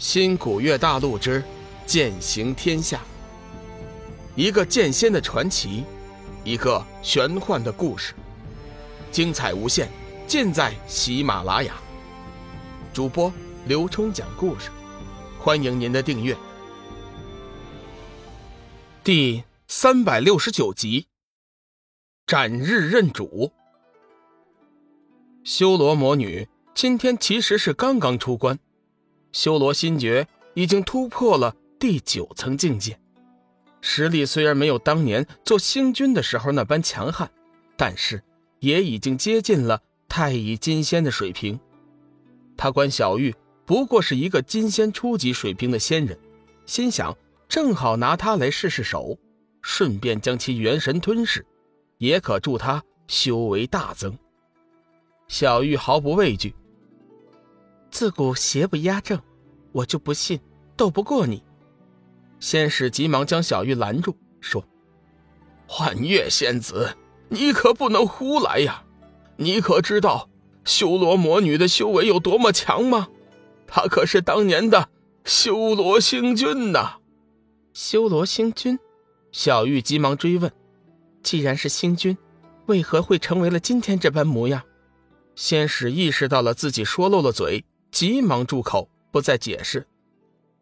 新古月大陆之剑行天下，一个剑仙的传奇，一个玄幻的故事，精彩无限，尽在喜马拉雅。主播刘冲讲故事，欢迎您的订阅。第三百六十九集，斩日认主。修罗魔女今天其实是刚刚出关。修罗心诀已经突破了第九层境界，实力虽然没有当年做星君的时候那般强悍，但是也已经接近了太乙金仙的水平。他观小玉不过是一个金仙初级水平的仙人，心想正好拿他来试试手，顺便将其元神吞噬，也可助他修为大增。小玉毫不畏惧。自古邪不压正，我就不信斗不过你。仙使急忙将小玉拦住，说：“幻月仙子，你可不能胡来呀！你可知道修罗魔女的修为有多么强吗？她可是当年的修罗星君呐！”修罗星君，小玉急忙追问：“既然是星君，为何会成为了今天这般模样？”仙使意识到了自己说漏了嘴。急忙住口，不再解释。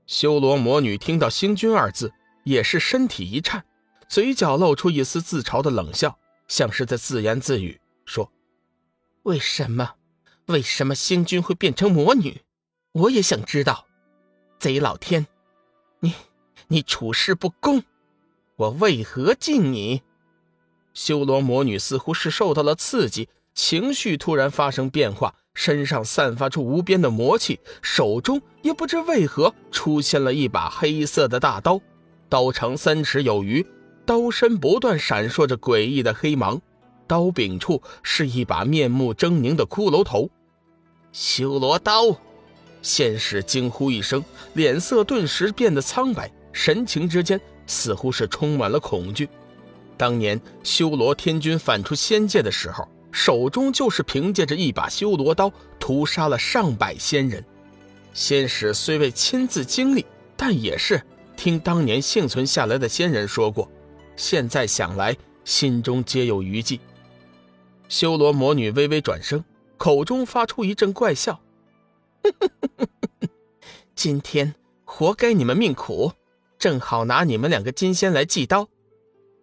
修罗魔女听到“星君”二字，也是身体一颤，嘴角露出一丝自嘲的冷笑，像是在自言自语说：“为什么？为什么星君会变成魔女？我也想知道。贼老天，你你处事不公，我为何敬你？”修罗魔女似乎是受到了刺激，情绪突然发生变化。身上散发出无边的魔气，手中也不知为何出现了一把黑色的大刀，刀长三尺有余，刀身不断闪烁着诡异的黑芒，刀柄处是一把面目狰狞的骷髅头。修罗刀！仙使惊呼一声，脸色顿时变得苍白，神情之间似乎是充满了恐惧。当年修罗天君反出仙界的时候。手中就是凭借着一把修罗刀屠杀了上百仙人，仙使虽未亲自经历，但也是听当年幸存下来的仙人说过。现在想来，心中皆有余悸。修罗魔女微微转身，口中发出一阵怪笑：“ 今天活该你们命苦，正好拿你们两个金仙来祭刀。”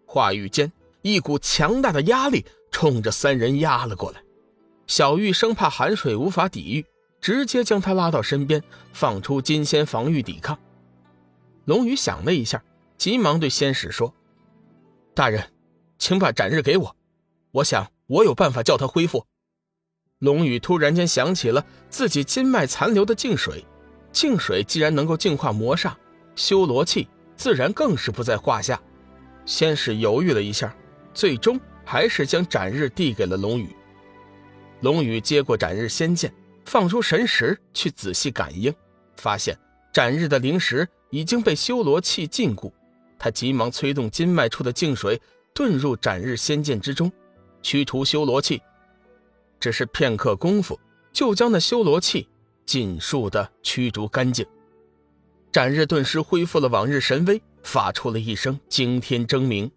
话语间，一股强大的压力。冲着三人压了过来，小玉生怕寒水无法抵御，直接将他拉到身边，放出金仙防御抵抗。龙宇想了一下，急忙对仙使说：“大人，请把斩日给我，我想我有办法叫他恢复。”龙宇突然间想起了自己经脉残留的净水，净水既然能够净化魔煞，修罗气自然更是不在话下。仙使犹豫了一下，最终。还是将斩日递给了龙宇。龙宇接过斩日仙剑，放出神识去仔细感应，发现斩日的灵石已经被修罗气禁锢。他急忙催动筋脉处的净水遁入斩日仙剑之中，驱除修罗气。只是片刻功夫，就将那修罗气尽数的驱逐干净。斩日顿时恢复了往日神威，发出了一声惊天争鸣，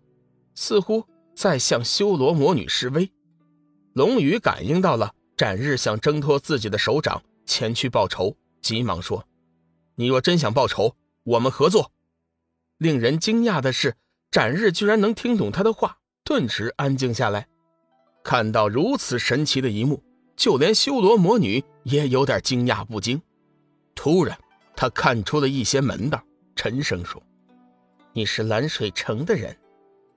似乎。在向修罗魔女示威，龙宇感应到了斩日想挣脱自己的手掌前去报仇，急忙说：“你若真想报仇，我们合作。”令人惊讶的是，斩日居然能听懂他的话，顿时安静下来。看到如此神奇的一幕，就连修罗魔女也有点惊讶不惊。突然，他看出了一些门道，沉声说：“你是蓝水城的人。”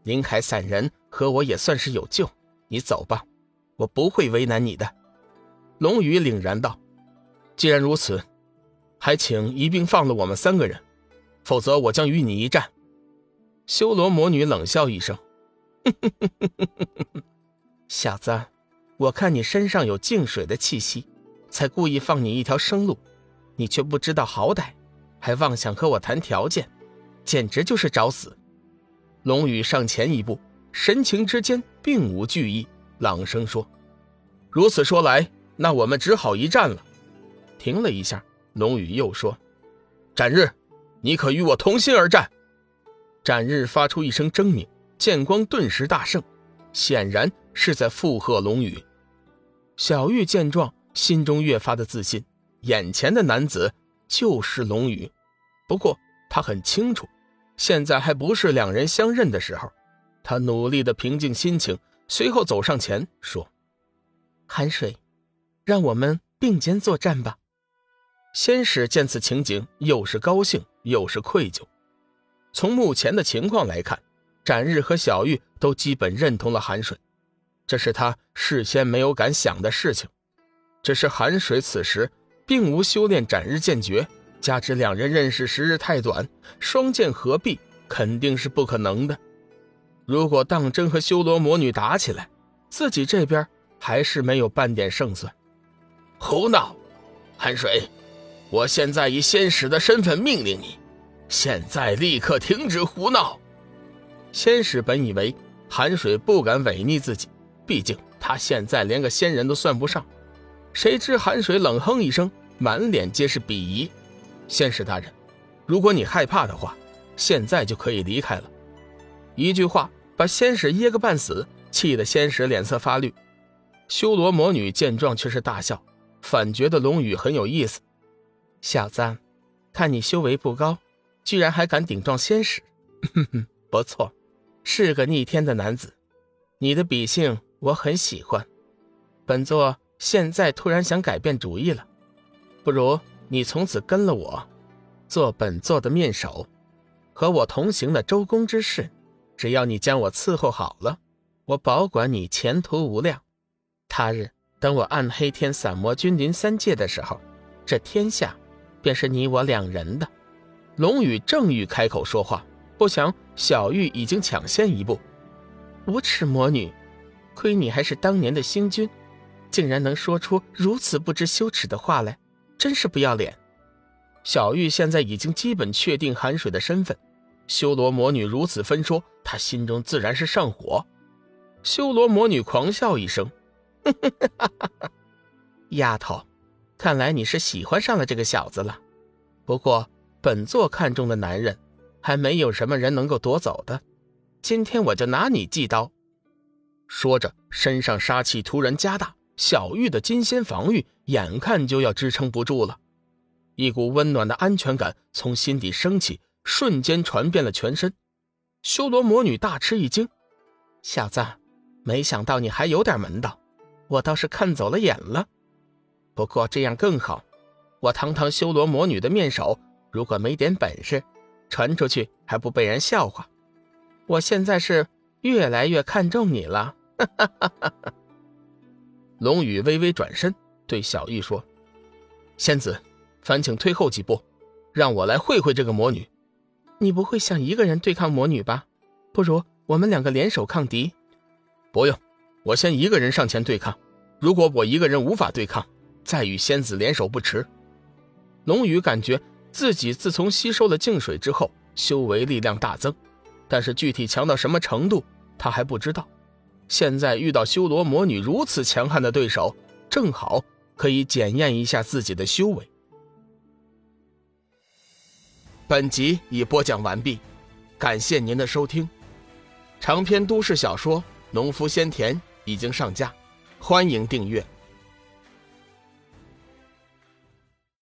林海散人和我也算是有救，你走吧，我不会为难你的。龙宇凛然道：“既然如此，还请一并放了我们三个人，否则我将与你一战。”修罗魔女冷笑一声：“ 小子，我看你身上有净水的气息，才故意放你一条生路，你却不知道好歹，还妄想和我谈条件，简直就是找死！”龙宇上前一步，神情之间并无惧意，朗声说：“如此说来，那我们只好一战了。”停了一下，龙宇又说：“展日，你可与我同心而战！展日发出一声狰狞，剑光顿时大盛，显然是在附和龙宇。小玉见状，心中越发的自信，眼前的男子就是龙宇。不过他很清楚，现在还不是两人相认的时候。他努力的平静心情，随后走上前说：“寒水，让我们并肩作战吧。”仙使见此情景，又是高兴又是愧疚。从目前的情况来看，展日和小玉都基本认同了寒水，这是他事先没有敢想的事情。只是寒水此时并无修炼斩日剑诀，加之两人认识时日太短，双剑合璧肯定是不可能的。如果当真和修罗魔女打起来，自己这边还是没有半点胜算。胡闹，寒水！我现在以仙使的身份命令你，现在立刻停止胡闹！仙使本以为寒水不敢违逆自己，毕竟他现在连个仙人都算不上。谁知寒水冷哼一声，满脸皆是鄙夷。仙使大人，如果你害怕的话，现在就可以离开了。一句话把仙使噎个半死，气得仙使脸色发绿。修罗魔女见状却是大笑，反觉得龙宇很有意思。小子，看你修为不高，居然还敢顶撞仙使，哼哼，不错，是个逆天的男子。你的笔性我很喜欢，本座现在突然想改变主意了，不如你从此跟了我，做本座的面首，和我同行的周公之事，只要你将我伺候好了，我保管你前途无量。他日等我暗黑天散魔君临三界的时候，这天下。便是你我两人的。龙宇正欲开口说话，不想小玉已经抢先一步。无耻魔女，亏你还是当年的星君，竟然能说出如此不知羞耻的话来，真是不要脸。小玉现在已经基本确定韩水的身份，修罗魔女如此分说，她心中自然是上火。修罗魔女狂笑一声：“ 丫头。”看来你是喜欢上了这个小子了，不过本座看中的男人，还没有什么人能够夺走的。今天我就拿你祭刀。说着，身上杀气突然加大，小玉的金仙防御眼看就要支撑不住了。一股温暖的安全感从心底升起，瞬间传遍了全身。修罗魔女大吃一惊：“小子，没想到你还有点门道，我倒是看走了眼了。”不过这样更好，我堂堂修罗魔女的面首，如果没点本事，传出去还不被人笑话。我现在是越来越看中你了。哈哈哈哈！龙宇微微转身对小玉说：“仙子，烦请退后几步，让我来会会这个魔女。你不会想一个人对抗魔女吧？不如我们两个联手抗敌。不用，我先一个人上前对抗。如果我一个人无法对抗，再与仙子联手不迟。龙宇感觉自己自从吸收了净水之后，修为力量大增，但是具体强到什么程度，他还不知道。现在遇到修罗魔女如此强悍的对手，正好可以检验一下自己的修为。本集已播讲完毕，感谢您的收听。长篇都市小说《农夫先田》已经上架，欢迎订阅。